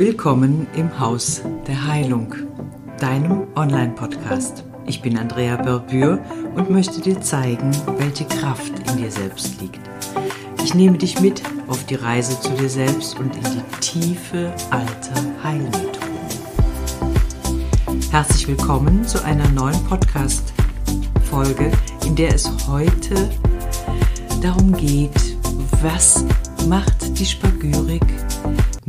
Willkommen im Haus der Heilung, deinem Online-Podcast. Ich bin Andrea Berbür und möchte dir zeigen, welche Kraft in dir selbst liegt. Ich nehme dich mit auf die Reise zu dir selbst und in die tiefe alte Heilmethoden. Herzlich willkommen zu einer neuen Podcast-Folge, in der es heute darum geht, was macht die Spagyrik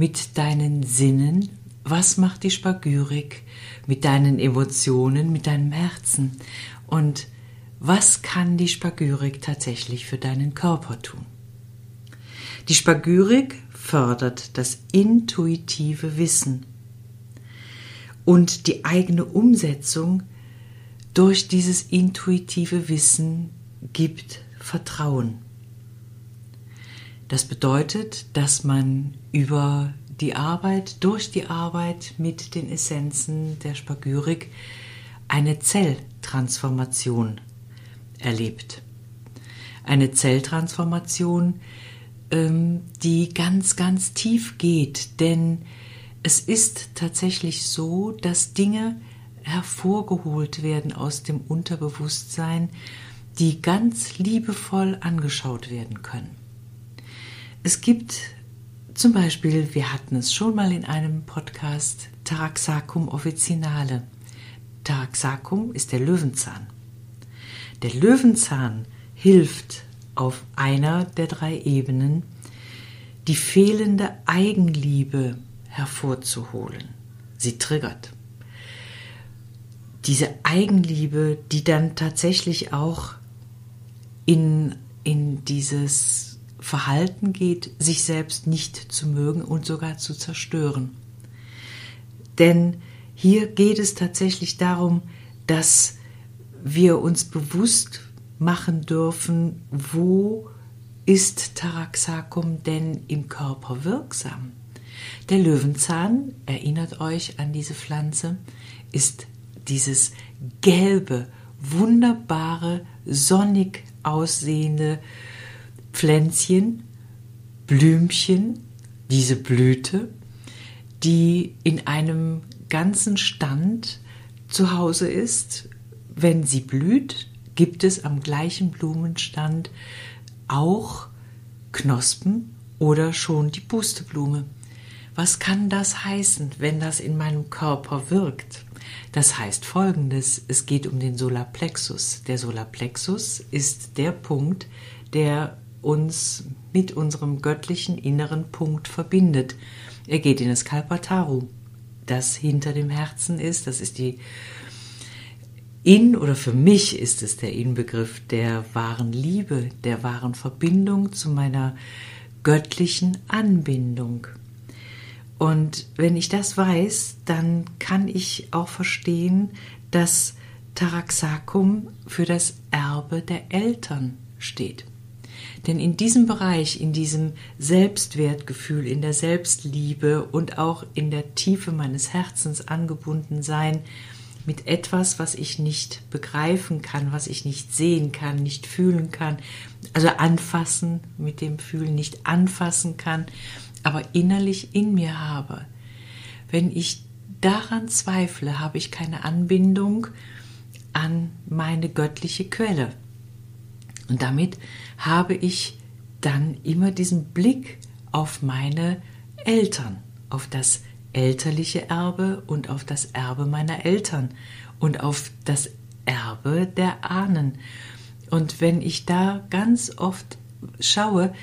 mit deinen Sinnen? Was macht die Spagyrik mit deinen Emotionen, mit deinem Herzen? Und was kann die Spagyrik tatsächlich für deinen Körper tun? Die Spagyrik fördert das intuitive Wissen und die eigene Umsetzung durch dieses intuitive Wissen gibt Vertrauen. Das bedeutet, dass man über die Arbeit, durch die Arbeit mit den Essenzen der Spagyrik eine Zelltransformation erlebt. Eine Zelltransformation, ähm, die ganz, ganz tief geht, denn es ist tatsächlich so, dass Dinge hervorgeholt werden aus dem Unterbewusstsein, die ganz liebevoll angeschaut werden können. Es gibt zum Beispiel, wir hatten es schon mal in einem Podcast, Taraxacum officinale. Taraxacum ist der Löwenzahn. Der Löwenzahn hilft auf einer der drei Ebenen, die fehlende Eigenliebe hervorzuholen. Sie triggert. Diese Eigenliebe, die dann tatsächlich auch in, in dieses Verhalten geht, sich selbst nicht zu mögen und sogar zu zerstören. Denn hier geht es tatsächlich darum, dass wir uns bewusst machen dürfen, wo ist Taraxacum denn im Körper wirksam? Der Löwenzahn, erinnert euch an diese Pflanze, ist dieses gelbe, wunderbare, sonnig aussehende, Pflänzchen, Blümchen, diese Blüte, die in einem ganzen Stand zu Hause ist. Wenn sie blüht, gibt es am gleichen Blumenstand auch Knospen oder schon die Pusteblume. Was kann das heißen, wenn das in meinem Körper wirkt? Das heißt folgendes, es geht um den Solarplexus. Der Solarplexus ist der Punkt, der uns mit unserem göttlichen inneren Punkt verbindet. Er geht in das Kalpataru, das hinter dem Herzen ist. Das ist die in oder für mich ist es der Inbegriff der wahren Liebe, der wahren Verbindung zu meiner göttlichen Anbindung. Und wenn ich das weiß, dann kann ich auch verstehen, dass Taraxacum für das Erbe der Eltern steht. Denn in diesem Bereich, in diesem Selbstwertgefühl, in der Selbstliebe und auch in der Tiefe meines Herzens angebunden sein mit etwas, was ich nicht begreifen kann, was ich nicht sehen kann, nicht fühlen kann, also anfassen mit dem Fühlen nicht anfassen kann, aber innerlich in mir habe. Wenn ich daran zweifle, habe ich keine Anbindung an meine göttliche Quelle. Und damit habe ich dann immer diesen Blick auf meine Eltern, auf das elterliche Erbe und auf das Erbe meiner Eltern und auf das Erbe der Ahnen. Und wenn ich da ganz oft schaue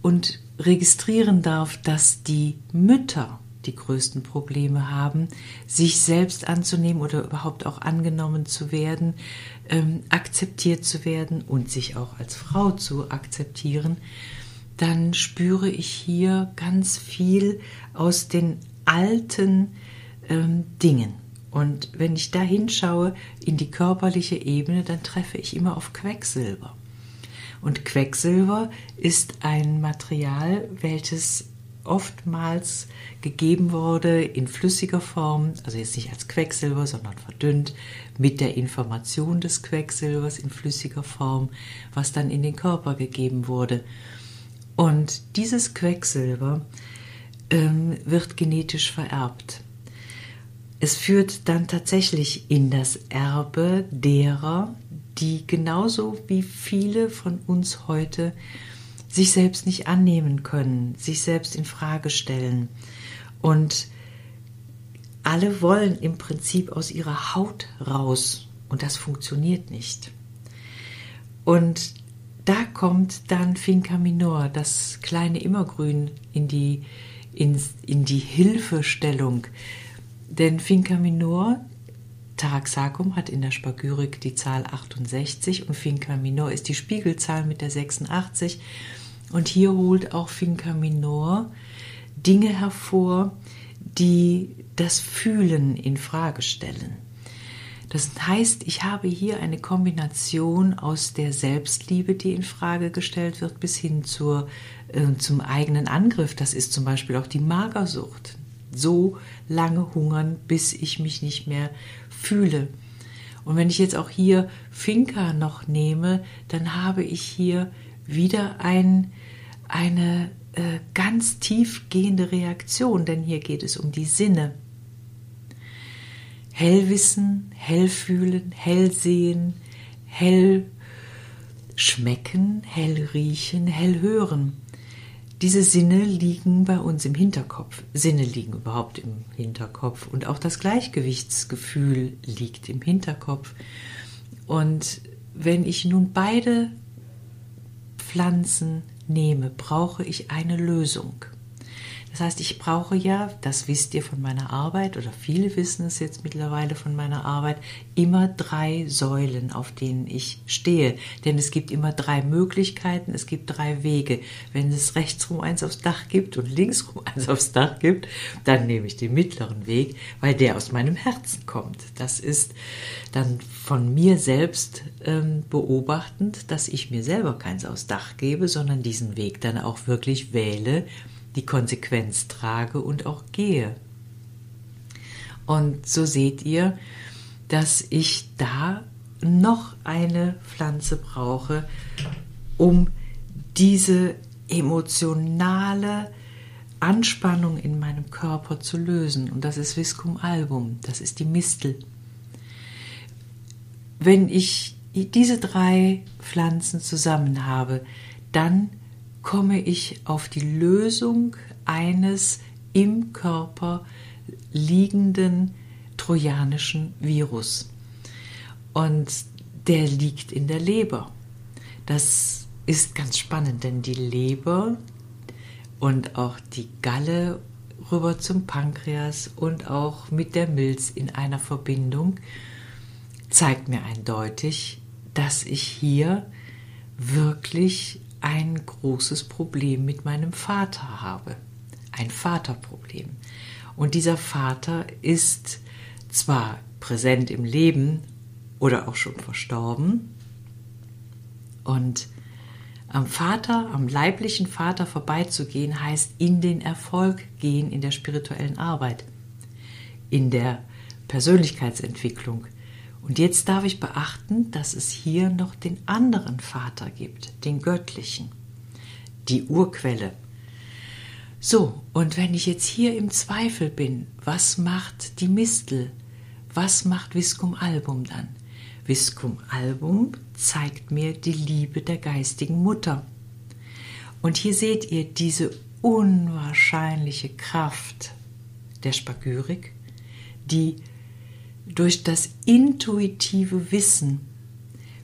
und registrieren darf, dass die Mütter die größten Probleme haben, sich selbst anzunehmen oder überhaupt auch angenommen zu werden, ähm, akzeptiert zu werden und sich auch als Frau zu akzeptieren, dann spüre ich hier ganz viel aus den alten ähm, Dingen. Und wenn ich da hinschaue in die körperliche Ebene, dann treffe ich immer auf Quecksilber. Und Quecksilber ist ein Material, welches oftmals gegeben wurde in flüssiger Form, also jetzt nicht als Quecksilber, sondern verdünnt, mit der Information des Quecksilbers in flüssiger Form, was dann in den Körper gegeben wurde. Und dieses Quecksilber ähm, wird genetisch vererbt. Es führt dann tatsächlich in das Erbe derer, die genauso wie viele von uns heute sich selbst nicht annehmen können, sich selbst in Frage stellen und alle wollen im Prinzip aus ihrer Haut raus und das funktioniert nicht. Und da kommt dann Finca Minor, das kleine Immergrün, in die, in, in die Hilfestellung. Denn Finca Minor, Taraxacum hat in der Spagyrik die Zahl 68 und Finca Minor ist die Spiegelzahl mit der 86. Und hier holt auch Finca Minor Dinge hervor, die das Fühlen in Frage stellen. Das heißt, ich habe hier eine Kombination aus der Selbstliebe, die in Frage gestellt wird, bis hin zur, äh, zum eigenen Angriff. Das ist zum Beispiel auch die Magersucht. So lange hungern, bis ich mich nicht mehr fühle. Und wenn ich jetzt auch hier Finca noch nehme, dann habe ich hier wieder ein, eine äh, ganz tiefgehende Reaktion, denn hier geht es um die Sinne. Hellwissen, hellfühlen, hellsehen, hell schmecken, hell riechen, hell hören. Diese Sinne liegen bei uns im Hinterkopf. Sinne liegen überhaupt im Hinterkopf und auch das Gleichgewichtsgefühl liegt im Hinterkopf. Und wenn ich nun beide Pflanzen nehme, brauche ich eine Lösung. Das heißt, ich brauche ja, das wisst ihr von meiner Arbeit oder viele wissen es jetzt mittlerweile von meiner Arbeit, immer drei Säulen, auf denen ich stehe. Denn es gibt immer drei Möglichkeiten, es gibt drei Wege. Wenn es rechtsrum eins aufs Dach gibt und linksrum eins aufs Dach gibt, dann nehme ich den mittleren Weg, weil der aus meinem Herzen kommt. Das ist dann von mir selbst ähm, beobachtend, dass ich mir selber keins aufs Dach gebe, sondern diesen Weg dann auch wirklich wähle die Konsequenz trage und auch gehe. Und so seht ihr, dass ich da noch eine Pflanze brauche, um diese emotionale Anspannung in meinem Körper zu lösen. Und das ist Viscum album, das ist die Mistel. Wenn ich diese drei Pflanzen zusammen habe, dann komme ich auf die Lösung eines im Körper liegenden trojanischen Virus. Und der liegt in der Leber. Das ist ganz spannend, denn die Leber und auch die Galle rüber zum Pankreas und auch mit der Milz in einer Verbindung zeigt mir eindeutig, dass ich hier wirklich ein großes Problem mit meinem Vater habe. Ein Vaterproblem. Und dieser Vater ist zwar präsent im Leben oder auch schon verstorben. Und am Vater, am leiblichen Vater vorbeizugehen, heißt in den Erfolg gehen in der spirituellen Arbeit, in der Persönlichkeitsentwicklung, und jetzt darf ich beachten, dass es hier noch den anderen Vater gibt, den göttlichen, die Urquelle. So, und wenn ich jetzt hier im Zweifel bin, was macht die Mistel? Was macht Viscum Album dann? Viscum Album zeigt mir die Liebe der geistigen Mutter. Und hier seht ihr diese unwahrscheinliche Kraft der Spagyrik, die durch das intuitive Wissen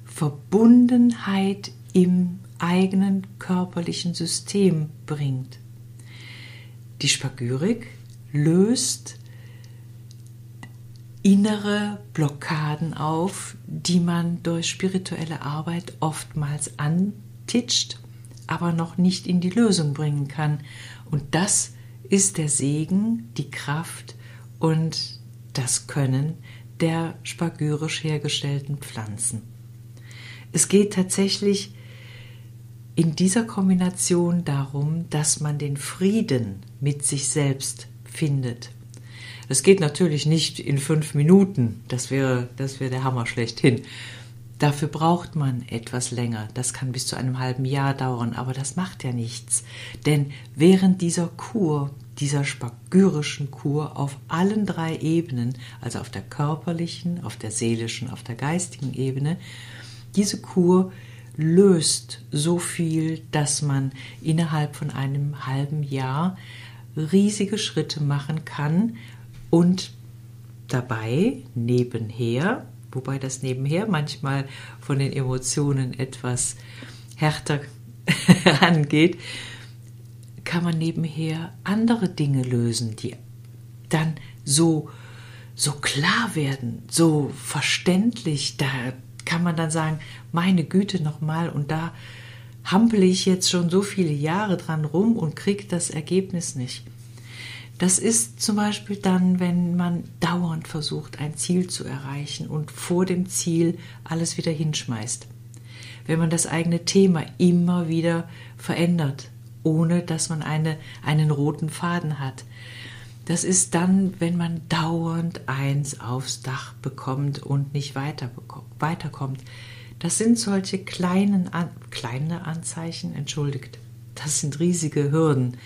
Verbundenheit im eigenen körperlichen System bringt. Die Spagyrik löst innere Blockaden auf, die man durch spirituelle Arbeit oftmals antitscht, aber noch nicht in die Lösung bringen kann. Und das ist der Segen, die Kraft und das Können der spagyrisch hergestellten Pflanzen. Es geht tatsächlich in dieser Kombination darum, dass man den Frieden mit sich selbst findet. Es geht natürlich nicht in fünf Minuten, das wäre, das wäre der Hammer schlechthin. Dafür braucht man etwas länger, das kann bis zu einem halben Jahr dauern, aber das macht ja nichts. Denn während dieser Kur dieser spagyrischen Kur auf allen drei Ebenen, also auf der körperlichen, auf der seelischen, auf der geistigen Ebene, diese Kur löst so viel, dass man innerhalb von einem halben Jahr riesige Schritte machen kann und dabei nebenher, wobei das nebenher manchmal von den Emotionen etwas härter angeht, kann man nebenher andere Dinge lösen, die dann so, so klar werden, so verständlich. Da kann man dann sagen, meine Güte nochmal, und da hampel ich jetzt schon so viele Jahre dran rum und kriege das Ergebnis nicht. Das ist zum Beispiel dann, wenn man dauernd versucht, ein Ziel zu erreichen und vor dem Ziel alles wieder hinschmeißt. Wenn man das eigene Thema immer wieder verändert, ohne dass man eine, einen roten Faden hat. Das ist dann, wenn man dauernd eins aufs Dach bekommt und nicht weiter weiterkommt. Das sind solche kleinen, kleine Anzeichen, entschuldigt. Das sind riesige Hürden,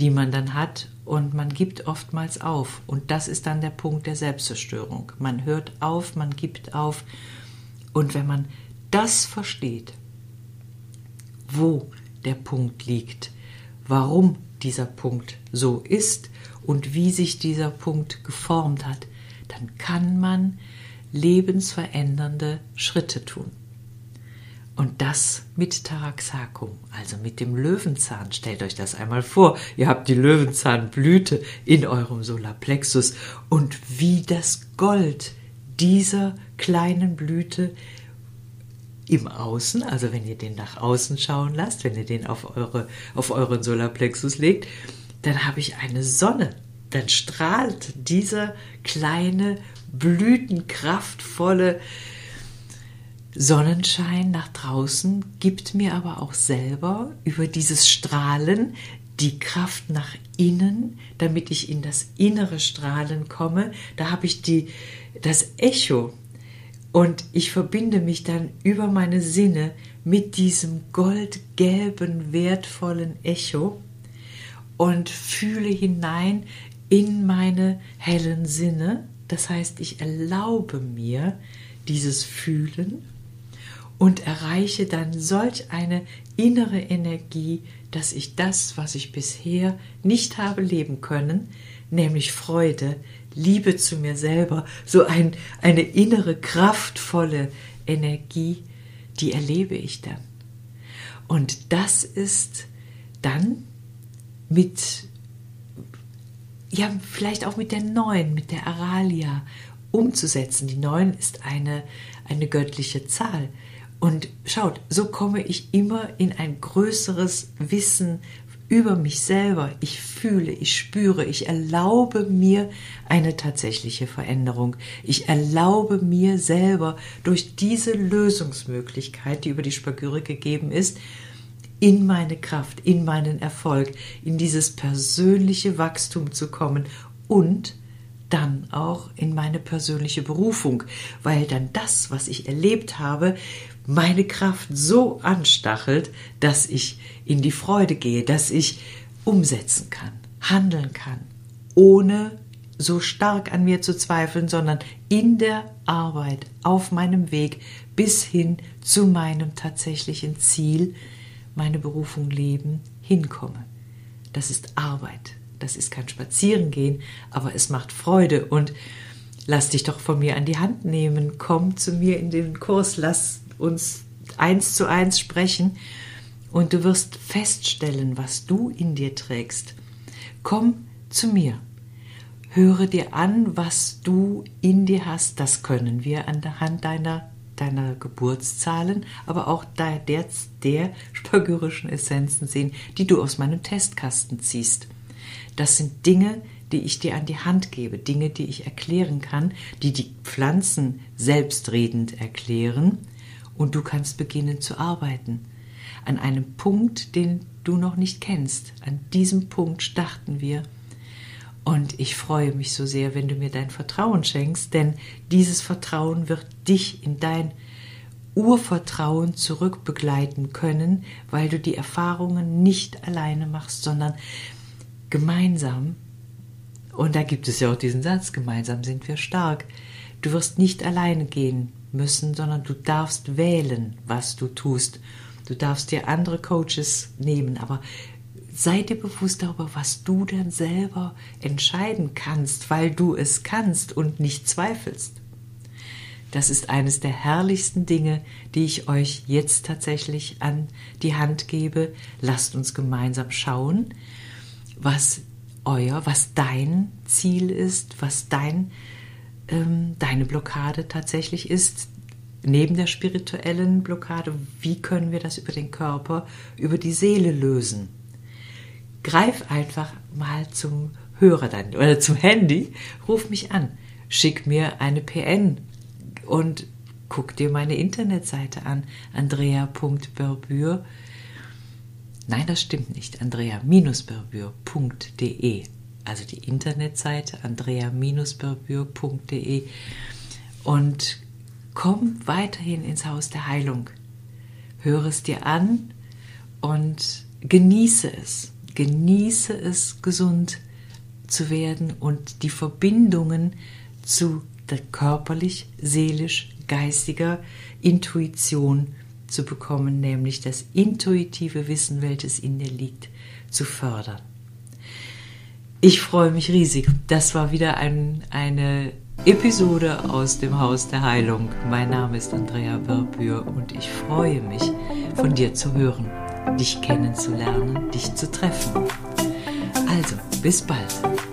die man dann hat und man gibt oftmals auf. Und das ist dann der Punkt der Selbstzerstörung. Man hört auf, man gibt auf. Und wenn man das versteht, wo der Punkt liegt, warum dieser Punkt so ist und wie sich dieser Punkt geformt hat, dann kann man lebensverändernde Schritte tun. Und das mit Taraxacum, also mit dem Löwenzahn. Stellt euch das einmal vor. Ihr habt die Löwenzahnblüte in eurem Solarplexus und wie das Gold dieser kleinen Blüte im Außen, also wenn ihr den nach außen schauen lasst, wenn ihr den auf, eure, auf euren Solarplexus legt, dann habe ich eine Sonne. Dann strahlt dieser kleine, blütenkraftvolle Sonnenschein nach draußen, gibt mir aber auch selber über dieses Strahlen die Kraft nach innen, damit ich in das innere Strahlen komme. Da habe ich die, das Echo und ich verbinde mich dann über meine Sinne mit diesem goldgelben, wertvollen Echo und fühle hinein in meine hellen Sinne. Das heißt, ich erlaube mir dieses Fühlen und erreiche dann solch eine innere Energie, dass ich das, was ich bisher nicht habe leben können, nämlich Freude, Liebe zu mir selber, so ein, eine innere, kraftvolle Energie, die erlebe ich dann. Und das ist dann mit, ja, vielleicht auch mit der neuen, mit der Aralia umzusetzen. Die neun ist eine, eine göttliche Zahl. Und schaut, so komme ich immer in ein größeres Wissen über mich selber. Ich fühle, ich spüre, ich erlaube mir eine tatsächliche Veränderung. Ich erlaube mir selber durch diese Lösungsmöglichkeit, die über die Spagyre gegeben ist, in meine Kraft, in meinen Erfolg, in dieses persönliche Wachstum zu kommen und dann auch in meine persönliche Berufung, weil dann das, was ich erlebt habe, meine Kraft so anstachelt, dass ich in die Freude gehe, dass ich umsetzen kann, handeln kann, ohne so stark an mir zu zweifeln, sondern in der Arbeit auf meinem Weg bis hin zu meinem tatsächlichen Ziel, meine Berufung leben, hinkomme. Das ist Arbeit. Das ist kein Spazierengehen, aber es macht Freude und lass dich doch von mir an die Hand nehmen. Komm zu mir in den Kurs, lass uns eins zu eins sprechen und du wirst feststellen, was du in dir trägst. Komm zu mir. Höre dir an, was du in dir hast. Das können wir an der Hand deiner, deiner Geburtszahlen, aber auch der, der, der spagyrischen Essenzen sehen, die du aus meinem Testkasten ziehst. Das sind Dinge, die ich dir an die Hand gebe, Dinge, die ich erklären kann, die die Pflanzen selbstredend erklären und du kannst beginnen zu arbeiten. An einem Punkt, den du noch nicht kennst. An diesem Punkt starten wir. Und ich freue mich so sehr, wenn du mir dein Vertrauen schenkst, denn dieses Vertrauen wird dich in dein Urvertrauen zurückbegleiten können, weil du die Erfahrungen nicht alleine machst, sondern gemeinsam, und da gibt es ja auch diesen Satz, gemeinsam sind wir stark, du wirst nicht alleine gehen müssen, sondern du darfst wählen, was du tust. Du darfst dir andere Coaches nehmen, aber sei dir bewusst darüber, was du dann selber entscheiden kannst, weil du es kannst und nicht zweifelst. Das ist eines der herrlichsten Dinge, die ich euch jetzt tatsächlich an die Hand gebe. Lasst uns gemeinsam schauen, was euer, was dein Ziel ist, was dein, ähm, deine Blockade tatsächlich ist. Neben der spirituellen Blockade, wie können wir das über den Körper, über die Seele lösen? Greif einfach mal zum Hörer dann oder zum Handy, ruf mich an, schick mir eine PN und guck dir meine Internetseite an, andrea.berbür. Nein, das stimmt nicht, andrea-berbür.de. Also die Internetseite andrea-berbür.de und komm weiterhin ins Haus der Heilung. Höre es dir an und genieße es. Genieße es, gesund zu werden und die Verbindungen zu der körperlich, seelisch, geistiger Intuition zu bekommen, nämlich das intuitive Wissen, welches in dir liegt, zu fördern. Ich freue mich riesig. Das war wieder ein, eine Episode aus dem Haus der Heilung. Mein Name ist Andrea Berbür und ich freue mich, von dir zu hören, dich kennenzulernen, dich zu treffen. Also, bis bald.